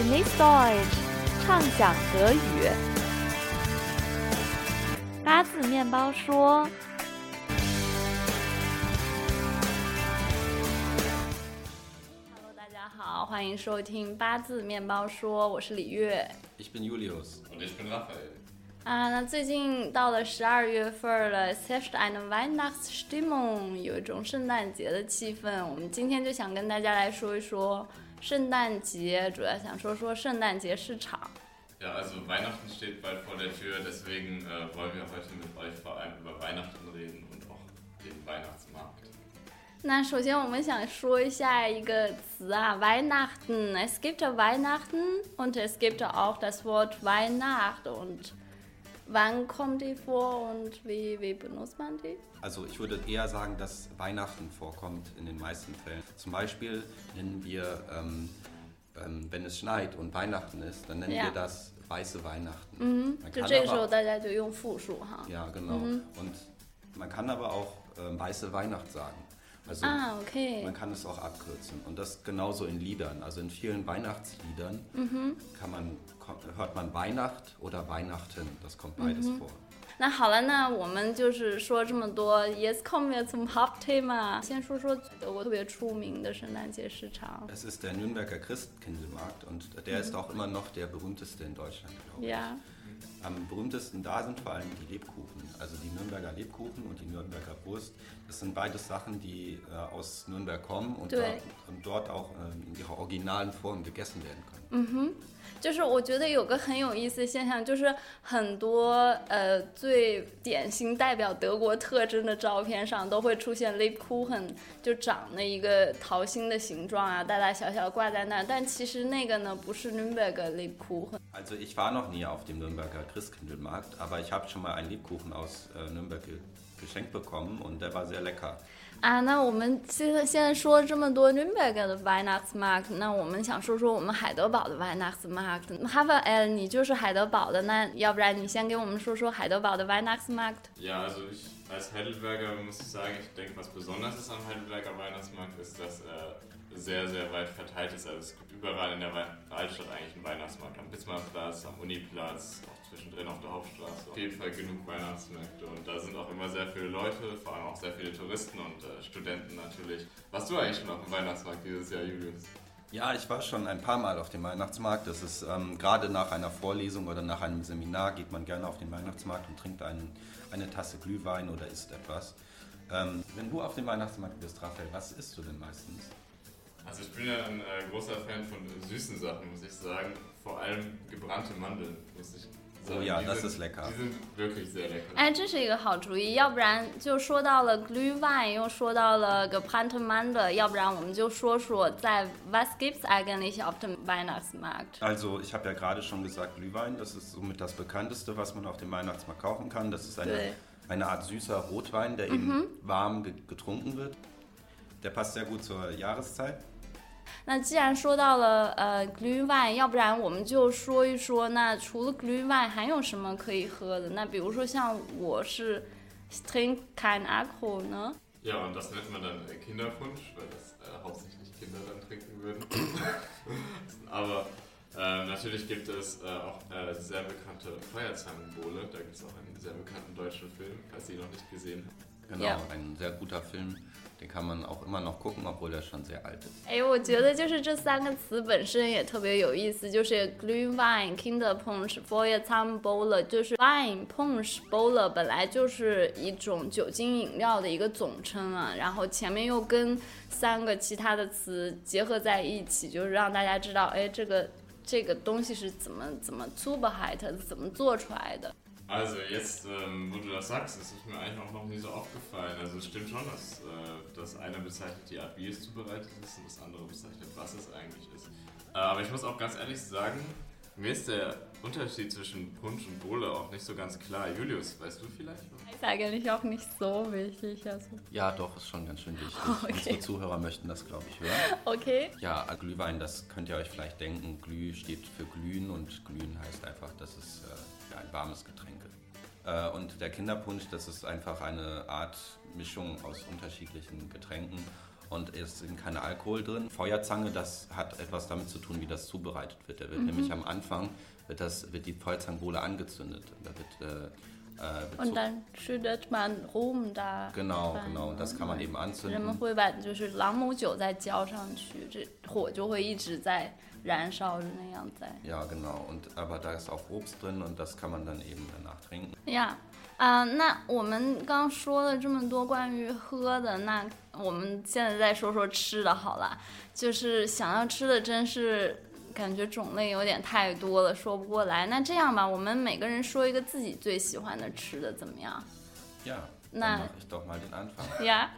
Genieß Deutsch，畅想德语。八字面包说。Hello，大家好，欢迎收听八字面包说，我是李月。Ich bin Julius. Und ich bin Raphael. 啊，那最近到了十二月份了，es herrscht eine Weihnachtsstimmung，有一种圣诞节的气氛。我们今天就想跟大家来说一说圣诞节，主要想说说圣诞节市场。 Ja, also Weihnachten steht bald vor der Tür, deswegen äh, wollen wir heute mit euch vor allem über Weihnachten reden und auch den Weihnachtsmarkt. 那首先我们想说一下一个词啊，Weihnachten。Es gibt Weihnachten und es gibt auch das Wort Weihnacht und Wann kommen die vor und wie, wie benutzt man die? Also ich würde eher sagen, dass Weihnachten vorkommt in den meisten Fällen. Zum Beispiel nennen wir, ähm, ähm, wenn es schneit und Weihnachten ist, dann nennen ja. wir das weiße Weihnachten. Mhm. Man kann aber, ja, genau. Mhm. Und man kann aber auch ähm, weiße Weihnacht sagen. Also Ah, okay. man kann es auch abkürzen. Und das genauso in Liedern. Also in vielen Weihnachtsliedern kann man, ko- hört man Weihnacht oder Weihnachten. Das kommt beides vor. 那好了，那我们就是说这么多，Jetzt kommen wir zum Hauptthema。先说说德国特别出名的圣诞节市场。 Es ist der Nürnberger Christkindlmarkt und der ist auch immer noch der berühmteste in Deutschland, glaube ich. Ja. Am berühmtesten da sind vor allem die Lebkuchen, also die Nürnberger Lebkuchen und die Nürnberger Wurst. Das sind beides Sachen, die äh, aus Nürnberg kommen und, dort, und dort auch ähm, in ihrer originalen Form gegessen werden können. 就是我觉得有个很有意思的现象，就是很多呃最典型代表德国特征的照片上都会出现 Lebkuchen，就长了一个桃心的形状啊，大大小小挂在那儿。但其实那个呢不是 Nürnberger Lebkuchen。Also ich war noch nie auf dem Nürnberger Christkindlmarkt, aber ich habe schon mal einen Lebkuchen aus äh, Nürnberg geschenkt bekommen und der war sehr lecker. 啊，那我们现在现在说了这么多 Nürnberg 的 Weihnachtsmarkt，那我们想说说我们海德堡的 Weihnachtsmarkt。哈弗尔，你就是海德堡的，那要不然你先给我们说说海德堡的 Weihnachtsmarkt。 Ja, also ich als Heidelberger muss ich sagen, ich denke, was besonders ist am Heidelberger Weihnachtsmarkt, ist, dass er sehr, sehr weit verteilt ist. Also es gibt überall in der Wei- Altstadt eigentlich einen Weihnachtsmarkt. Am Bismarckplatz, am Uniplatz, auch zwischendrin auf der Hauptstraße. Auf jeden Fall genug Weihnachtsmärkte und da sind auch immer sehr viele Leute, vor allem auch sehr viele Touristen und äh, Studenten natürlich. Warst du eigentlich schon auf dem Weihnachtsmarkt dieses Jahr, Julius? Ja, ich war schon ein paar Mal auf dem Weihnachtsmarkt. Das ist ähm, gerade nach einer Vorlesung oder nach einem Seminar geht man gerne auf den Weihnachtsmarkt und trinkt einen, eine Tasse Glühwein oder isst etwas. Ähm, wenn du auf dem Weihnachtsmarkt bist, Raphael, was isst du denn meistens? Also ich bin ja ein äh, großer Fan von süßen Sachen, muss ich sagen. Vor allem gebrannte Mandeln, muss ich. Oh ja, Die das sind, ist lecker. Die sind wirklich sehr lecker. 哎，这是一个好主意，要不然就说到了 Glühwein，又说到了 g e p a n t m a n d 要不然我们就说说在 Was gibt's eigentlich auf dem Weihnachtsmarkt？ Also, ich habe ja gerade schon gesagt, Glühwein, das ist somit das bekannteste, was man auf dem Weihnachtsmarkt kaufen kann. Das ist eine, Nee. eine Art süßer Rotwein, der eben warm ge getrunken wird. Der passt sehr gut zur Jahreszeit. 那既然说到了呃 Glühwein，要不然我们就说一说，那除了 Glühwein 还有什么可以喝的？那比如说像我是 ich trinke kein Alkohol 呢？ Ja, und das nennt man dann äh, Kinderpunsch, weil das äh, hauptsächlich Kinder dann trinken würden. Aber äh, natürlich gibt es äh, auch äh, sehr bekannte Feuerzangenbowle. Da gibt es auch einen sehr bekannten deutschen Film, falls ihr ihn noch nicht gesehen habt. Genau, Ja. ein sehr guter Film. Den kann man auch immer noch gucken, obwohl er schon sehr alt ist. 哎，我觉得就是这三个词本身也特别有意思，就是 Glühwein、Kinderpunsch、Feuerzangenbowle，就是 Wine、Punsch、Bowle 本来就是一种酒精饮料的一个总称啊，然后前面又跟三个其他的词结合在一起，就是让大家知道，哎，这个这个东西是怎么怎么 zubereitet 怎么做出来的。Also jetzt, ähm, wo du das sagst, ist mir eigentlich auch noch nie so aufgefallen. Also es stimmt schon, dass äh, das eine bezeichnet die Art, wie es zubereitet ist und das andere bezeichnet, was es eigentlich ist. Äh, aber ich muss auch ganz ehrlich sagen, mir ist der Unterschied zwischen Punsch und Bowle auch nicht so ganz klar. Julius, weißt du vielleicht? noch? Ist eigentlich auch nicht so wichtig, also. Ja, doch, ist schon ganz schön wichtig. Okay. Unsere Zuhörer möchten das, glaube ich, hören. Okay. Ja, Glühwein, das könnt ihr euch vielleicht denken. Glüh steht für glühen und glühen heißt einfach, dass es äh, ein warmes Getränk ist. Äh, und der Kinderpunsch, das ist einfach eine Art Mischung aus unterschiedlichen Getränken und es sind keine Alkohol drin. Feuerzange, das hat etwas damit zu tun, wie das zubereitet wird. Da wird nämlich am Anfang wird, das, wird die Feuerzangenbowle angezündet. Da wird, äh, äh, wird ，und so- dann schüttet man Rum da Genau, 饭 genau. Das kann man eben 人们 anzünden. 会把就是朗姆酒再浇上去，这火就会一直在燃烧着那样在。 Ja, genau. Und, aber da ist auch Obst drin und das kann man dann eben danach trinken. 呀， 啊、那我们刚说了这么多关于喝的，那我们现在再说说吃的好了。就是想要吃的，真是感觉种类有点太多了，说不过来。那这样吧，我们每个人说一个自己最喜欢的吃的，怎么样？Ja, Na. mache ich doch mal den Anfang. 呀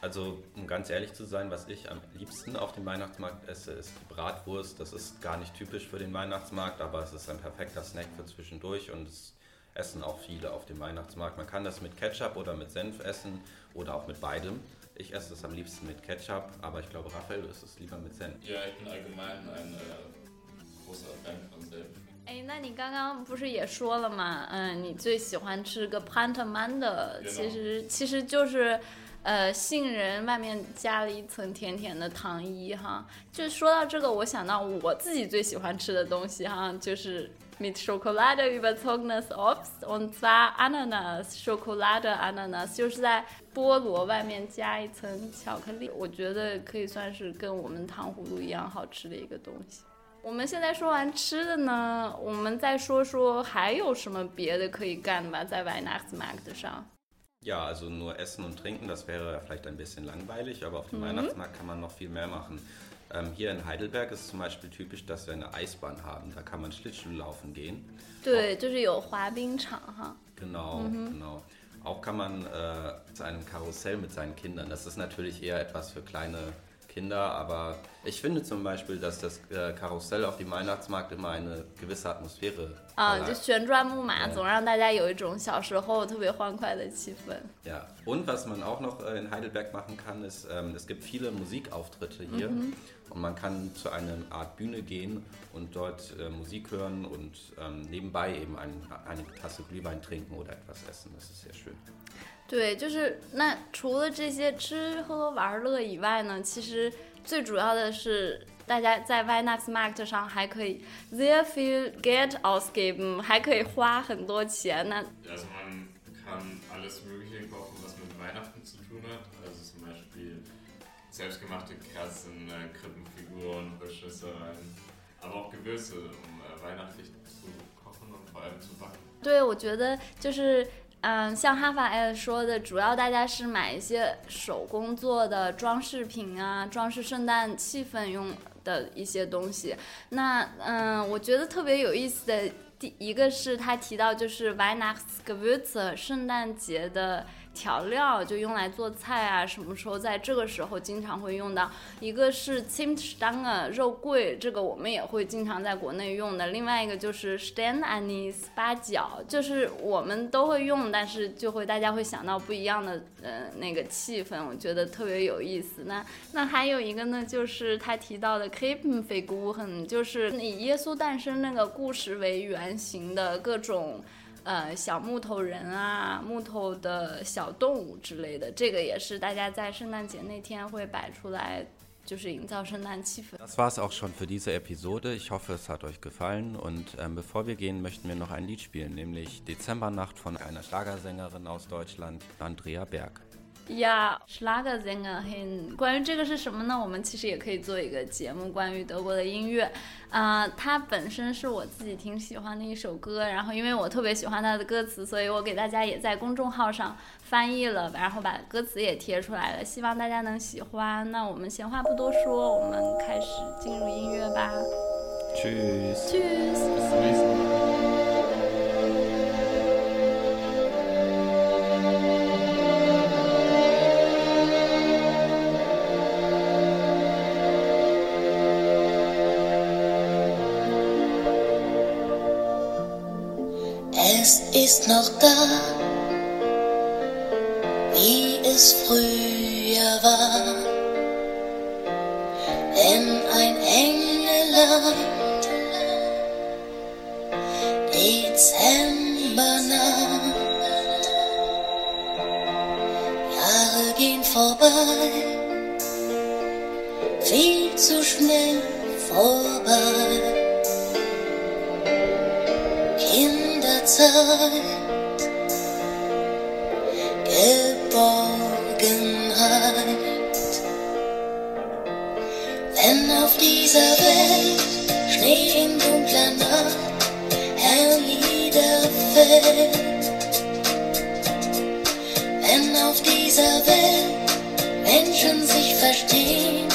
，Also, um ganz ehrlich zu sein, was ich am liebsten auf dem Weihnachtsmarkt esse, ist die Bratwurst. Das ist gar nicht typisch für den Weihnachtsmarkt, aber es ist ein perfekter Snack für zwischendurch und es essen auch viele auf dem Weihnachtsmarkt. Man kann das mit Ketchup oder mit Senf essen oder auch mit beidem. Ich esse es am liebsten mit Ketchup, aber ich glaube, Raphael isst es lieber mit Senf. Ja, ich bin allgemein ein äh, großer Fan von Senf. 哎，那你刚刚不是也说了吗？嗯，你最喜欢吃个 p a n t a man 的， Genau 其实其实就是，呃，杏仁外面加了一层甜甜的糖衣哈。就说到这个，我想到我自己最喜欢吃的东西哈，就是 mit Schokolade überzogenes Obst und zwar Ananas Schokolade Ananas，就是在菠萝外面加一层巧克力，我觉得可以算是跟我们糖葫芦一样好吃的一个东西。我们现在说完吃的呢，我们再说说还有什么别的可以干吧，在 Weihnachtsmarkt 上。Ja, also nur Essen und Trinken, das wäre vielleicht ein bisschen langweilig, aber auf dem Weihnachtsmarkt kann man noch viel mehr machen. Ähm, hier in Heidelberg ist zum Beispiel typisch, dass wir eine Eisbahn haben. Da kann man Schlittschuh laufen gehen. 对，就是有滑冰场哈。 Genau, genau. Auch kann man äh, zu einem Karussell mit seinen Kindern. Das ist natürlich eher etwas für kleine Kinder, aber ich finde zum Beispiel, dass das äh, Karussell auf dem Weihnachtsmarkt immer eine gewisse Atmosphäre 啊， verleiht. 就旋转木马，嗯总让大家有一种小时候特别欢快的气氛。 Ja, und was man auch noch äh, in Heidelberg machen kann, ist, ähm, es gibt viele Musikauftritte hier und man kann zu einer Art Bühne gehen und dort äh, Musik hören und ähm, nebenbei eben ein, eine Tasse Glühwein trinken oder etwas essen. Das ist sehr schön. 对，就是那除了这些吃喝玩乐以外呢，其实最主要的是大家在 Weihnachtsmarkt 上还可以 sehr viel Geld ausgeben，还可以花很多钱呢。Also man kann alles Mögliche kaufen, was mit Weihnachten zu tun hat. Also zum Beispiel selbstgemachte Kerzen, äh, Krippenfiguren, Holzschnitzereien, aber auch Gewürze, um äh, weihnachtlich zu kochen und vor allem zu backen. 对，我觉得就是，嗯，像哈法尔说的，主要大家是买一些手工做的装饰品啊，装饰圣诞气氛用的一些东西。那，嗯，我觉得特别有意思的第一个是他提到就是 Weihnachtsgewürze 圣诞节的调料，就用来做菜啊，什么时候在这个时候经常会用到。一个是 Zimtstange 肉桂，这个我们也会经常在国内用的。另外一个就是 Steinanis 八角，就是我们都会用，但是就会大家会想到不一样的呃那个气氛，我觉得特别有意思。那那还有一个呢，就是他提到的 Krippenfiguren，就是以耶稣诞生那个故事为原型的各种。呃，小木头人啊，木头的小动物之类的，这个也是大家在圣诞节那天会摆出来，就是营造圣诞气氛。Das war es auch schon für diese Episode. Ich hoffe, es hat euch gefallen. Und ähm, bevor wir gehen, möchten wir noch ein Lied spielen, nämlich Dezembernacht von einer Schlagersängerin aus Deutschland, Andrea Berg. 呀，Schlagersänger 关于这个是什么呢？我们其实也可以做一个节目，关于德国的音乐。啊、它本身是我自己挺喜欢的一首歌，然后因为我特别喜欢它的歌词，所以我给大家也在公众号上翻译了，然后把歌词也贴出来了，希望大家能喜欢。那我们闲话不多说，我们开始进入音乐吧。Tschüss. Tschüss。Es ist noch da, wie es früher war, wenn ein Engelland Dezembernacht. Jahre gehen vorbei schnell vorbei. Kinderzeit, Geborgenheit. Wenn auf dieser Welt Schnee in dunkler Nacht herniederfällt, wenn auf dieser Welt Menschen sich verstehen,